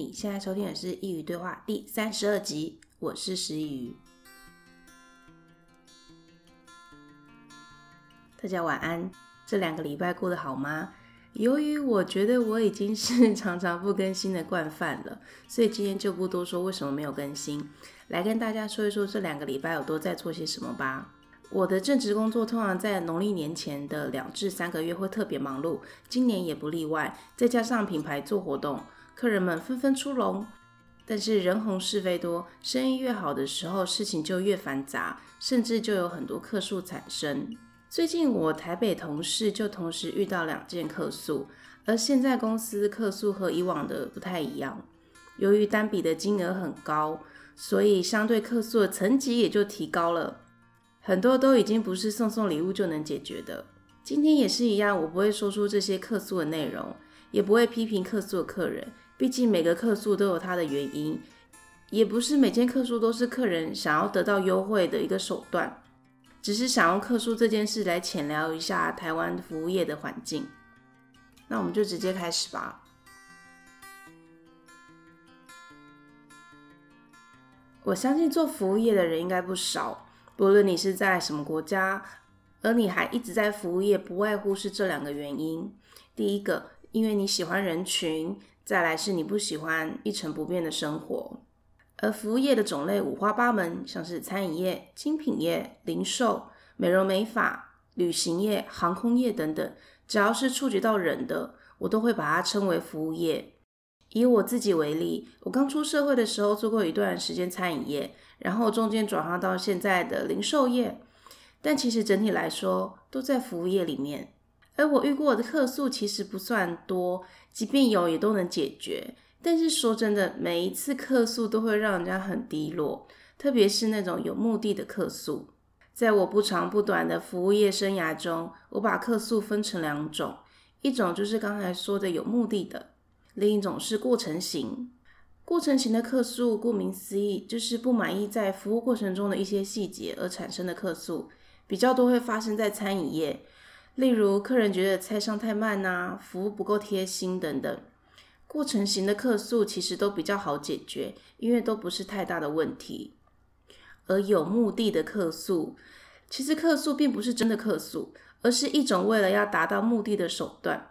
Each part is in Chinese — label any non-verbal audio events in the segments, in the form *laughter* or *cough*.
你现在收听的是《一语对话》第三十二集，我是师佾萮。大家晚安，这两个礼拜过得好吗？由于我觉得我已经是 *laughs* 常常不更新的惯犯了，所以今天就不多说为什么没有更新，来跟大家说一说这两个礼拜我都在做些什么吧。我的正职工作通常在农历年前的两至三个月会特别忙碌，今年也不例外，再加上品牌做活动。客人们纷纷出笼，但是人红是非多，生意越好的时候，事情就越繁杂，甚至就有很多客诉产生。最近我台北同事就同时遇到两件客诉，而现在公司客诉和以往的不太一样。由于单笔的金额很高，所以相对客诉的层级也就提高了，很多都已经不是送送礼物就能解决的。今天也是一样，我不会说出这些客诉的内容，也不会批评客诉的客人。毕竟每个客诉都有它的原因，也不是每件客诉都是客人想要得到优惠的一个手段，只是想用客诉这件事来浅聊一下台湾服务业的环境。那我们就直接开始吧。我相信做服务业的人应该不少，不论你是在什么国家，而你还一直在服务业，不外乎是这两个原因：第一个，因为你喜欢人群。再来是你不喜欢一成不变的生活，而服务业的种类五花八门，像是餐饮业、精品业、零售、美容美发、旅行业、航空业等等，只要是触及到人的，我都会把它称为服务业。以我自己为例，我刚出社会的时候做过一段时间餐饮业，然后中间转行到现在的零售业，但其实整体来说都在服务业里面。而我遇过的客诉其实不算多，即便有也都能解决。但是说真的，每一次客诉都会让人家很低落，特别是那种有目的的客诉。在我不长不短的服务业生涯中，我把客诉分成两种，一种就是刚才说的有目的的，另一种是过程型。过程型的客诉，顾名思义，就是不满意在服务过程中的一些细节而产生的客诉，比较多会发生在餐饮业。例如，客人觉得菜上太慢呐，服务不够贴心等等。过程型的客诉其实都比较好解决，因为都不是太大的问题。而有目的的客诉，其实客诉并不是真的客诉，而是一种为了要达到目的的手段。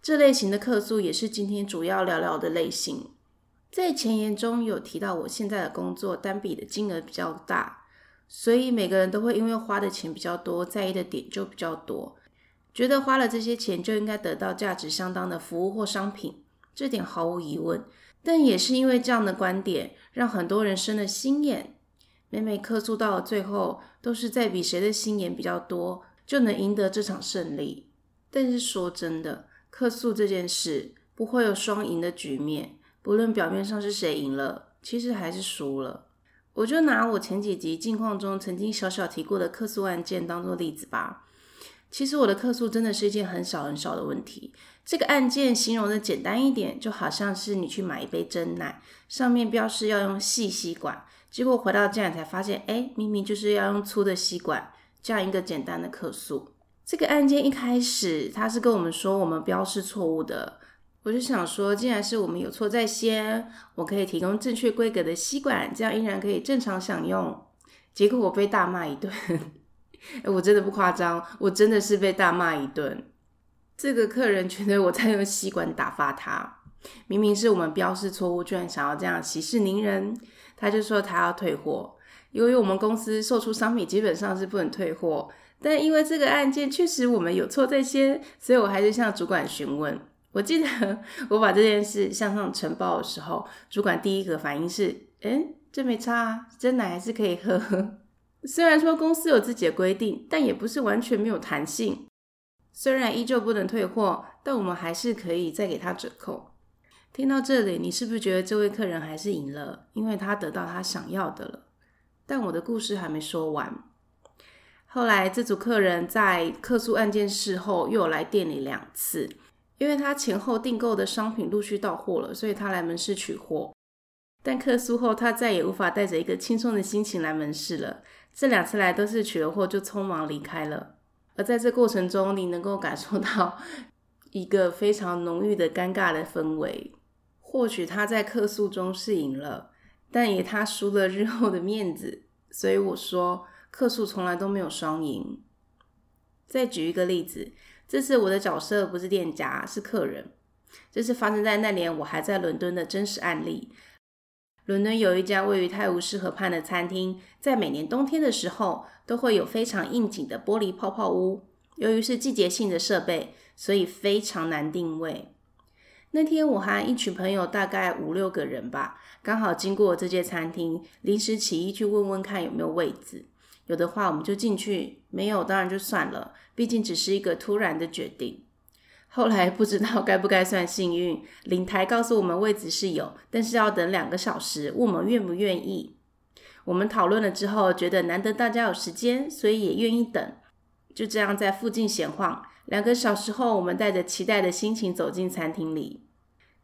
这类型的客诉也是今天主要聊聊的类型。在前言中有提到，我现在的工作单笔的金额比较大，所以每个人都会因为花的钱比较多，在意的点就比较多。觉得花了这些钱就应该得到价值相当的服务或商品，这点毫无疑问。但也是因为这样的观点，让很多人生了心眼。每每客诉到了最后，都是在比谁的心眼比较多，就能赢得这场胜利。但是说真的，客诉这件事不会有双赢的局面，不论表面上是谁赢了，其实还是输了。我就拿我前几集近况中曾经小小提过的客诉案件当做例子吧。其实我的客诉真的是一件很小很小的问题。这个案件形容的简单一点，就好像是你去买一杯真奶，上面标示要用细吸管，结果回到家才发现，哎，明明就是要用粗的吸管。这样一个简单的客诉。这个案件一开始他是跟我们说我们标示错误的，我就想说，既然是我们有错在先，我可以提供正确规格的吸管，这样依然可以正常享用。结果我被大骂一顿。我真的不夸张，我真的是被大骂一顿。这个客人觉得我在用吸管打发他，明明是我们标示错误，居然想要这样息事宁人，他就说他要退货。由于我们公司售出商品基本上是不能退货，但因为这个案件确实我们有错在先，所以我还是向主管询问。我记得我把这件事向上呈报的时候，主管第一个反应是：诶，这没差啊，真奶还是可以喝。虽然说公司有自己的规定，但也不是完全没有弹性。虽然依旧不能退货，但我们还是可以再给他折扣。听到这里，你是不是觉得这位客人还是赢了？因为他得到他想要的了。但我的故事还没说完。后来这组客人在客诉案件事后又有来店里两次，因为他前后订购的商品陆续到货了，所以他来门市取货。但客诉后，他再也无法带着一个轻松的心情来门市了。这两次来都是取了货就匆忙离开了，而在这过程中，你能够感受到一个非常浓郁的尴尬的氛围。或许他在客诉中是赢了，但也他输了日后的面子。所以我说，客诉从来都没有双赢。再举一个例子，这次我的角色不是店家，是客人。这是发生在那年我还在伦敦的真实案例。伦敦有一家位于泰晤士河畔的餐厅，在每年冬天的时候，都会有非常应景的玻璃泡泡屋。由于是季节性的设备，所以非常难定位。那天我和一群朋友，大概五六个人吧，刚好经过这间餐厅，临时起意去问问看有没有位子。有的话我们就进去，没有当然就算了，毕竟只是一个突然的决定。后来不知道该不该算幸运，领台告诉我们位置是有，但是要等两个小时，问我们愿不愿意。我们讨论了之后，觉得难得大家有时间，所以也愿意等。就这样在附近闲晃。两个小时后，我们带着期待的心情走进餐厅里，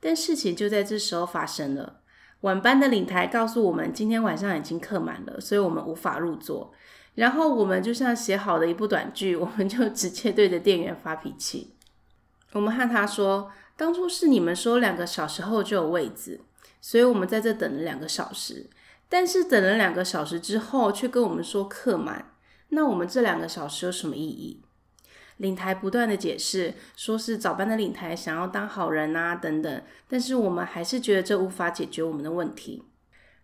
但事情就在这时候发生了。晚班的领台告诉我们，今天晚上已经客满了，所以我们无法入座。然后我们就像写好的一部短剧，我们就直接对着店员发脾气。我们和他说，当初是你们说两个小时后就有位子，所以我们在这等了两个小时。但是等了两个小时之后，却跟我们说客满，那我们这两个小时有什么意义？领台不断的解释，说是早班的领台想要当好人啊，等等，但是我们还是觉得这无法解决我们的问题。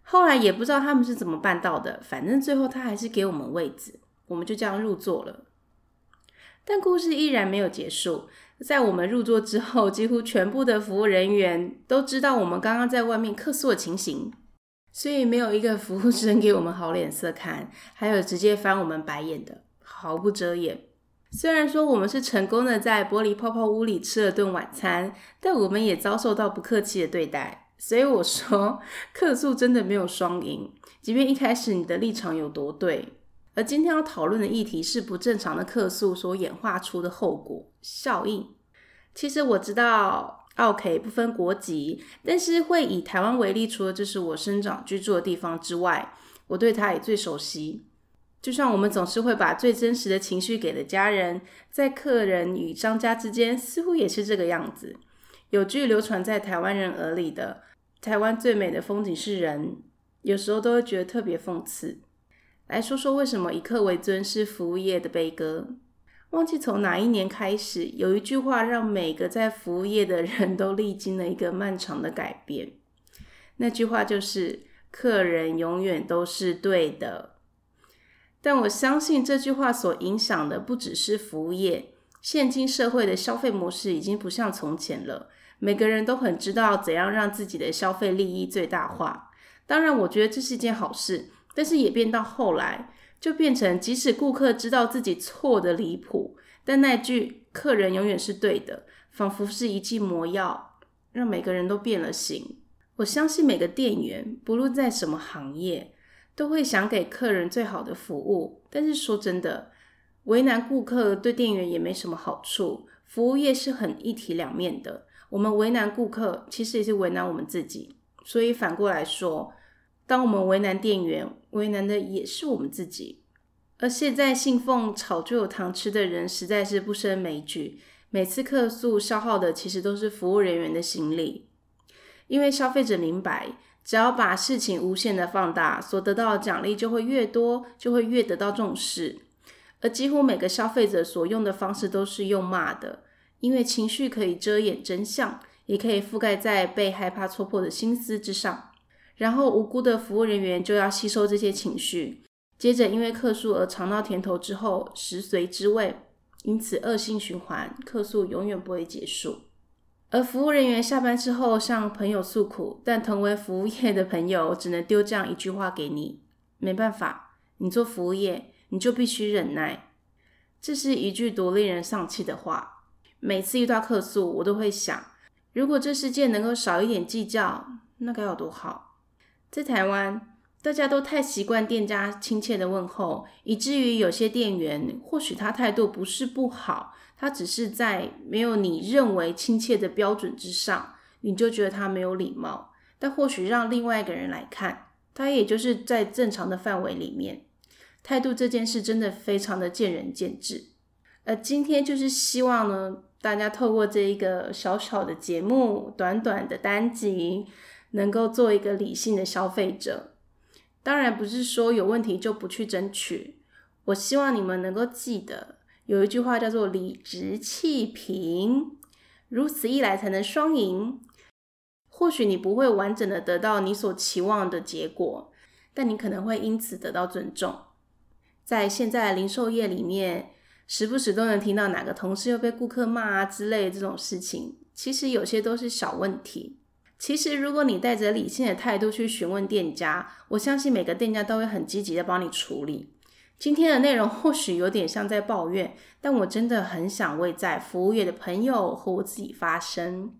后来也不知道他们是怎么办到的，反正最后他还是给我们位子，我们就这样入座了。但故事依然没有结束，在我们入座之后，几乎全部的服务人员都知道我们刚刚在外面客诉的情形，所以没有一个服务生给我们好脸色看，还有直接翻我们白眼的，毫不遮掩。虽然说我们是成功的在玻璃泡泡屋里吃了顿晚餐，但我们也遭受到不客气的对待。所以我说，*laughs* 客诉真的没有双赢，即便一开始你的立场有多对。而今天要讨论的议题是不正常的客诉所演化出的后果效应。其实我知道，OK 不分国籍，但是会以台湾为例，除了这是我生长居住的地方之外，我对它也最熟悉。就像我们总是会把最真实的情绪给了家人，在客人与商家之间，似乎也是这个样子。有句流传在台湾人耳里的“台湾最美的风景是人”，有时候都会觉得特别讽刺。来说说为什么以客为尊是服务业的悲歌？忘记从哪一年开始，有一句话让每个在服务业的人都历经了一个漫长的改变。那句话就是：“客人永远都是对的。”但我相信这句话所影响的不只是服务业。现今社会的消费模式已经不像从前了，每个人都很知道怎样让自己的消费利益最大化。当然，我觉得这是一件好事，但是也变到后来就变成，即使顾客知道自己错得离谱，但那句“客人永远是对的”仿佛是一剂魔药，让每个人都变了形。我相信每个店员，不论在什么行业。都会想给客人最好的服务，但是说真的，为难顾客对店员也没什么好处。服务业是很一体两面的，我们为难顾客，其实也是为难我们自己。所以反过来说，当我们为难店员，为难的也是我们自己。而现在信奉炒就有糖吃的人实在是不胜枚举，每次客诉消耗的其实都是服务人员的心力，因为消费者明白。只要把事情无限的放大，所得到的奖励就会越多，就会越得到重视。而几乎每个消费者所用的方式都是用骂的，因为情绪可以遮掩真相，也可以覆盖在被害怕戳破的心思之上。然后无辜的服务人员就要吸收这些情绪，接着因为客诉而尝到甜头之后，食髓知味，因此恶性循环，客诉永远不会结束。而服务人员下班之后向朋友诉苦，但同为服务业的朋友只能丢这样一句话给你：没办法，你做服务业，你就必须忍耐。这是一句多令人丧气的话。每次遇到客诉，我都会想，如果这世界能够少一点计较，那该有多好。在台湾，大家都太习惯店家亲切的问候，以至于有些店员或许他态度不是不好。他只是在没有你认为亲切的标准之上，你就觉得他没有礼貌。但或许让另外一个人来看，他也就是在正常的范围里面。态度这件事真的非常的见仁见智。而今天就是希望呢，大家透过这一个小小的节目，短短的单集，能够做一个理性的消费者。当然不是说有问题就不去争取。我希望你们能够记得，有一句话叫做“理直气平”，如此一来才能双赢。或许你不会完整的得到你所期望的结果，但你可能会因此得到尊重。在现在零售业里面，时不时都能听到哪个同事又被顾客骂啊之类的这种事情。其实有些都是小问题。其实如果你带着理性的态度去询问店家，我相信每个店家都会很积极的帮你处理。今天的内容或许有点像在抱怨，但我真的很想为在服务业的朋友和我自己发声。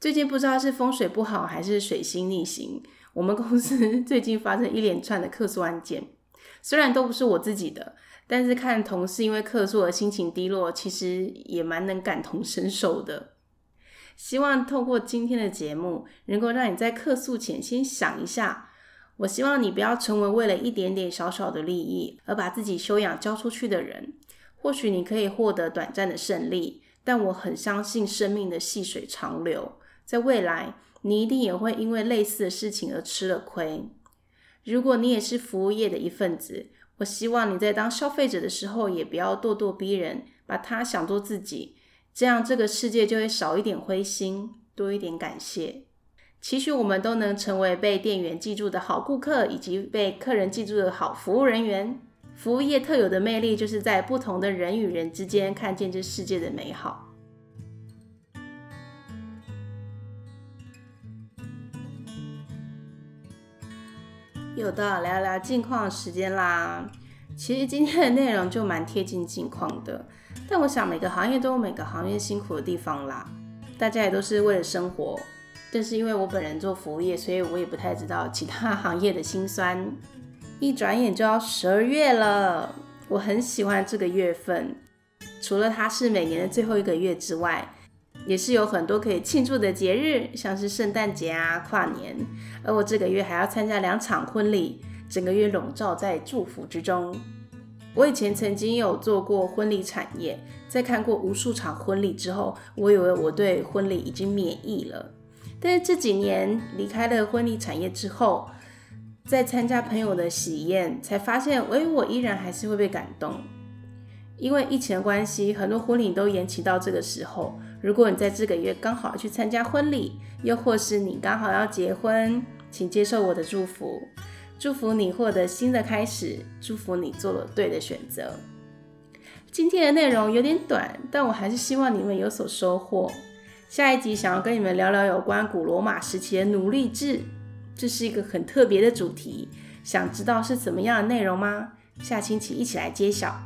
最近不知道是风水不好还是水星逆行，我们公司 *laughs* 最近发生一连串的客诉案件。虽然都不是我自己的，但是看同事因为客诉而心情低落，其实也蛮能感同身受的。希望透过今天的节目，能够让你在客诉前先想一下。我希望你不要成为为了一点点小小的利益而把自己修养交出去的人。或许你可以获得短暂的胜利，但我很相信生命的细水长流。在未来，你一定也会因为类似的事情而吃了亏。如果你也是服务业的一份子，我希望你在当消费者的时候，也不要咄咄逼人，把他想做自己，这样这个世界就会少一点灰心，多一点感谢。期许我们都能成为被店员记住的好顾客，以及被客人记住的好服务人员。服务业特有的魅力，就是在不同的人与人之间，看见这世界的美好。又到聊聊近况时间啦。其实今天的内容就蛮贴近近况的，但我想每个行业都有每个行业辛苦的地方啦。大家也都是为了生活，但是因为我本人做服务业，所以我也不太知道其他行业的辛酸。一转眼就要十二月了，我很喜欢这个月份，除了它是每年的最后一个月之外。也是有很多可以庆祝的节日，像是圣诞节啊、跨年。而我这个月还要参加两场婚礼，整个月笼罩在祝福之中。我以前曾经有做过婚礼产业，在看过无数场婚礼之后，我以为我对婚礼已经免疫了。但是这几年离开了婚礼产业之后，在参加朋友的喜宴，才发现，哎，我依然还是会被感动。因为疫情的关系，很多婚礼都延期到这个时候。如果你在这个月刚好要去参加婚礼，又或是你刚好要结婚，请接受我的祝福，祝福你获得新的开始，祝福你做了对的选择。今天的内容有点短，但我还是希望你们有所收获。下一集想要跟你们聊聊有关古罗马时期的奴隶制，这是一个很特别的主题，想知道是怎么样的内容吗？下星期一起来揭晓。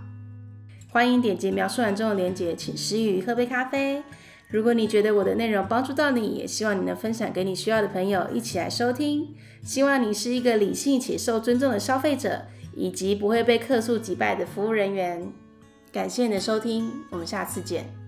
欢迎点击描述栏中的链接，请师佾萮喝杯咖啡。如果你觉得我的内容帮助到你，也希望你能分享给你需要的朋友一起来收听。希望你是一个理性且受尊重的消费者，以及不会被客诉击败的服务人员。感谢你的收听，我们下次见。